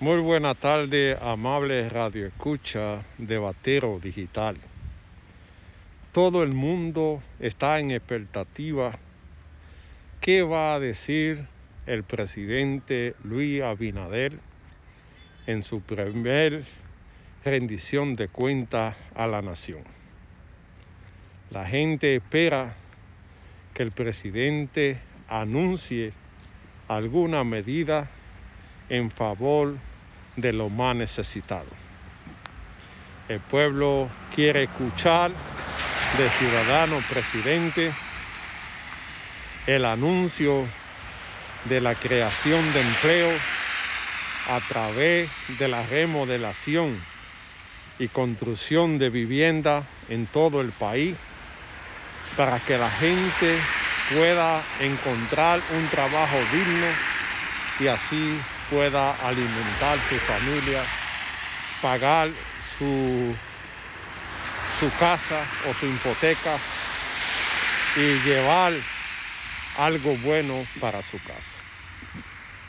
Muy buena tarde, amable radio escucha de Batero Digital. Todo el mundo está en expectativa. ¿Qué va a decir el presidente Luis Abinader en su primer rendición de cuentas a la nación? La gente espera que el presidente anuncie alguna medida en favor de los más necesitados. El pueblo quiere escuchar de ciudadano presidente el anuncio de la creación de empleo a través de la remodelación y construcción de vivienda en todo el país para que la gente pueda encontrar un trabajo digno y así pueda alimentar su familia, pagar su, su casa o su hipoteca y llevar algo bueno para su casa.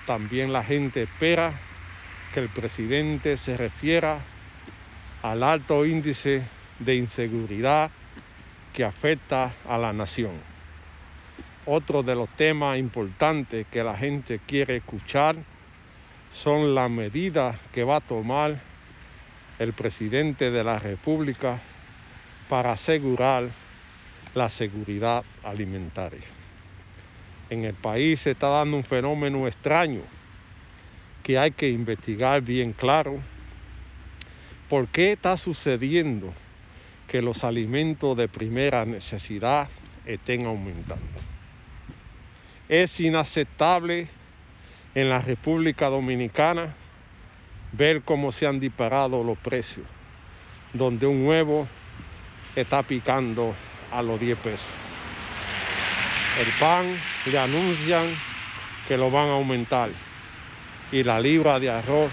También la gente espera que el presidente se refiera al alto índice de inseguridad que afecta a la nación. Otro de los temas importantes que la gente quiere escuchar son las medidas que va a tomar el presidente de la República para asegurar la seguridad alimentaria. En el país se está dando un fenómeno extraño que hay que investigar bien claro. ¿Por qué está sucediendo que los alimentos de primera necesidad estén aumentando? Es inaceptable en la República Dominicana ver cómo se han disparado los precios, donde un huevo está picando a los 10 pesos. El pan le anuncian que lo van a aumentar y la libra de arroz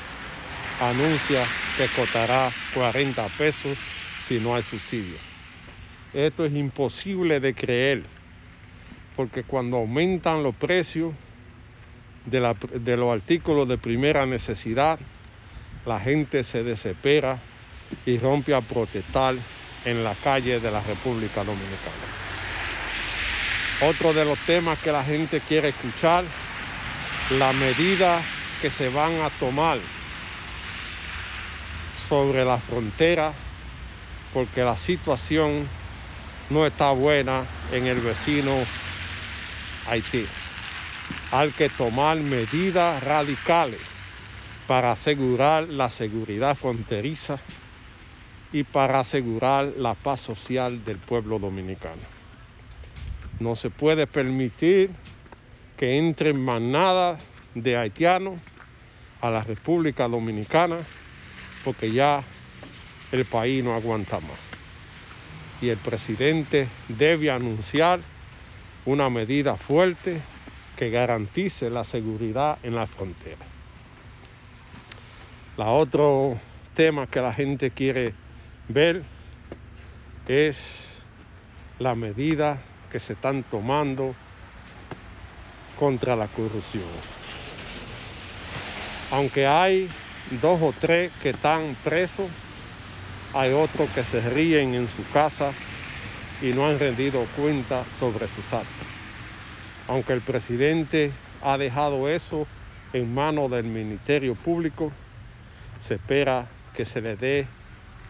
anuncia que costará 40 pesos si no hay subsidio. Esto es imposible de creer, porque cuando aumentan los precios, de, los artículos de primera necesidad, la gente se desespera y rompe a protestar en la calle de la República Dominicana. Otro de los temas que la gente quiere escuchar, la medida que se van a tomar sobre la frontera, porque la situación no está buena en el vecino Haití hay que tomar medidas radicales para asegurar la seguridad fronteriza y para asegurar la paz social del pueblo dominicano. No se puede permitir que entren manadas de haitianos a la República Dominicana porque ya el país no aguanta más. Y el presidente debe anunciar una medida fuerte que garantice la seguridad en la frontera. La otro tema que la gente quiere ver es la medida que se están tomando contra la corrupción. Aunque hay dos o tres que están presos, hay otros que se ríen en su casa y no han rendido cuenta sobre sus actos aunque el presidente ha dejado eso en manos del Ministerio Público, se espera que se le dé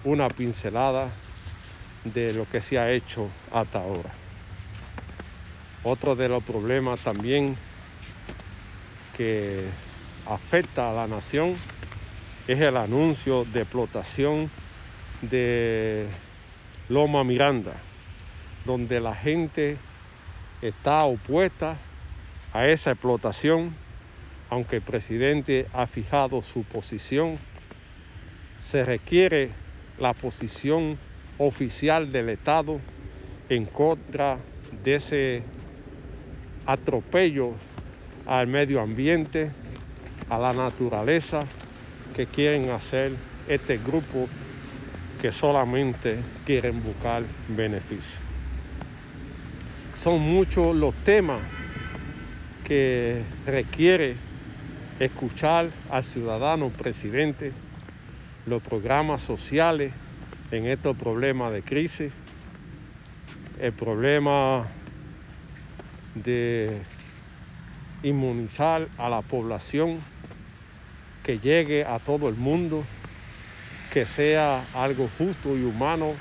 una pincelada de lo que se ha hecho hasta ahora. Otro de los problemas también que afecta a la nación es el anuncio de explotación de Loma Miranda, donde la gente está opuesta a esa explotación, aunque el presidente ha fijado su posición, se requiere la posición oficial del Estado en contra de ese atropello al medio ambiente, a la naturaleza que quieren hacer este grupo que solamente quieren buscar beneficio son muchos los temas que requiere escuchar al ciudadano presidente, los programas sociales en estos problemas de crisis, el problema de inmunizar a la población, que llegue a todo el mundo, que sea algo justo y humano,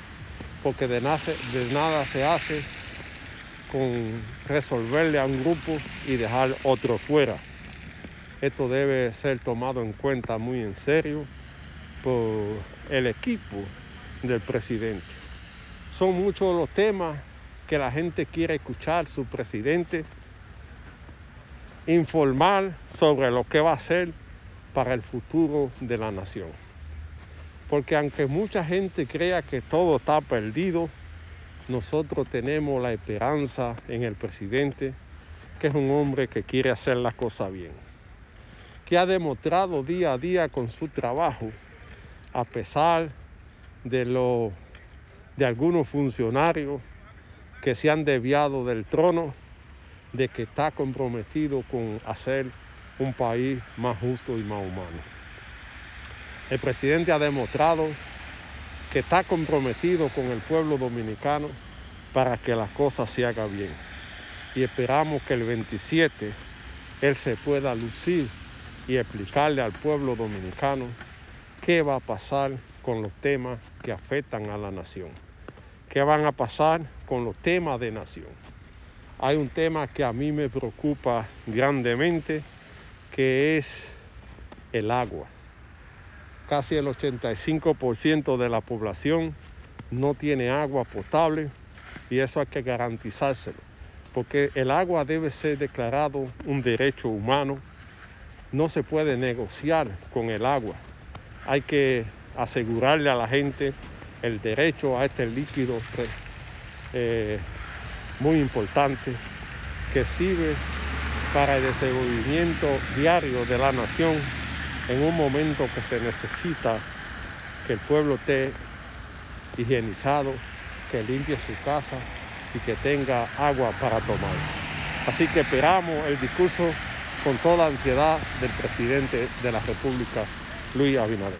porque de, de nada se hace con resolverle a un grupo y dejar otro fuera. Esto debe ser tomado en cuenta muy en serio por el equipo del presidente. Son muchos los temas que la gente quiere escuchar su presidente informar sobre lo que va a hacer para el futuro de la nación. Porque aunque mucha gente crea que todo está perdido, nosotros tenemos la esperanza en el presidente, que es un hombre que quiere hacer las cosas bien, que ha demostrado día a día con su trabajo, a pesar de, lo, de algunos funcionarios que se han desviado del trono, de que está comprometido con hacer un país más justo y más humano. El presidente ha demostrado que está comprometido con el pueblo dominicano para que las cosas se hagan bien. Y esperamos que el 27 él se pueda lucir y explicarle al pueblo dominicano qué va a pasar con los temas que afectan a la nación. ¿Qué van a pasar con los temas de nación? Hay un tema que a mí me preocupa grandemente, que es el agua casi el 85% de la población no tiene agua potable y eso hay que garantizárselo, porque el agua debe ser declarado un derecho humano, no se puede negociar con el agua, hay que asegurarle a la gente el derecho a este líquido eh, muy importante que sirve para el desenvolvimiento diario de la nación en un momento que se necesita que el pueblo esté higienizado, que limpie su casa y que tenga agua para tomar. Así que esperamos el discurso con toda ansiedad del presidente de la República, Luis Abinader.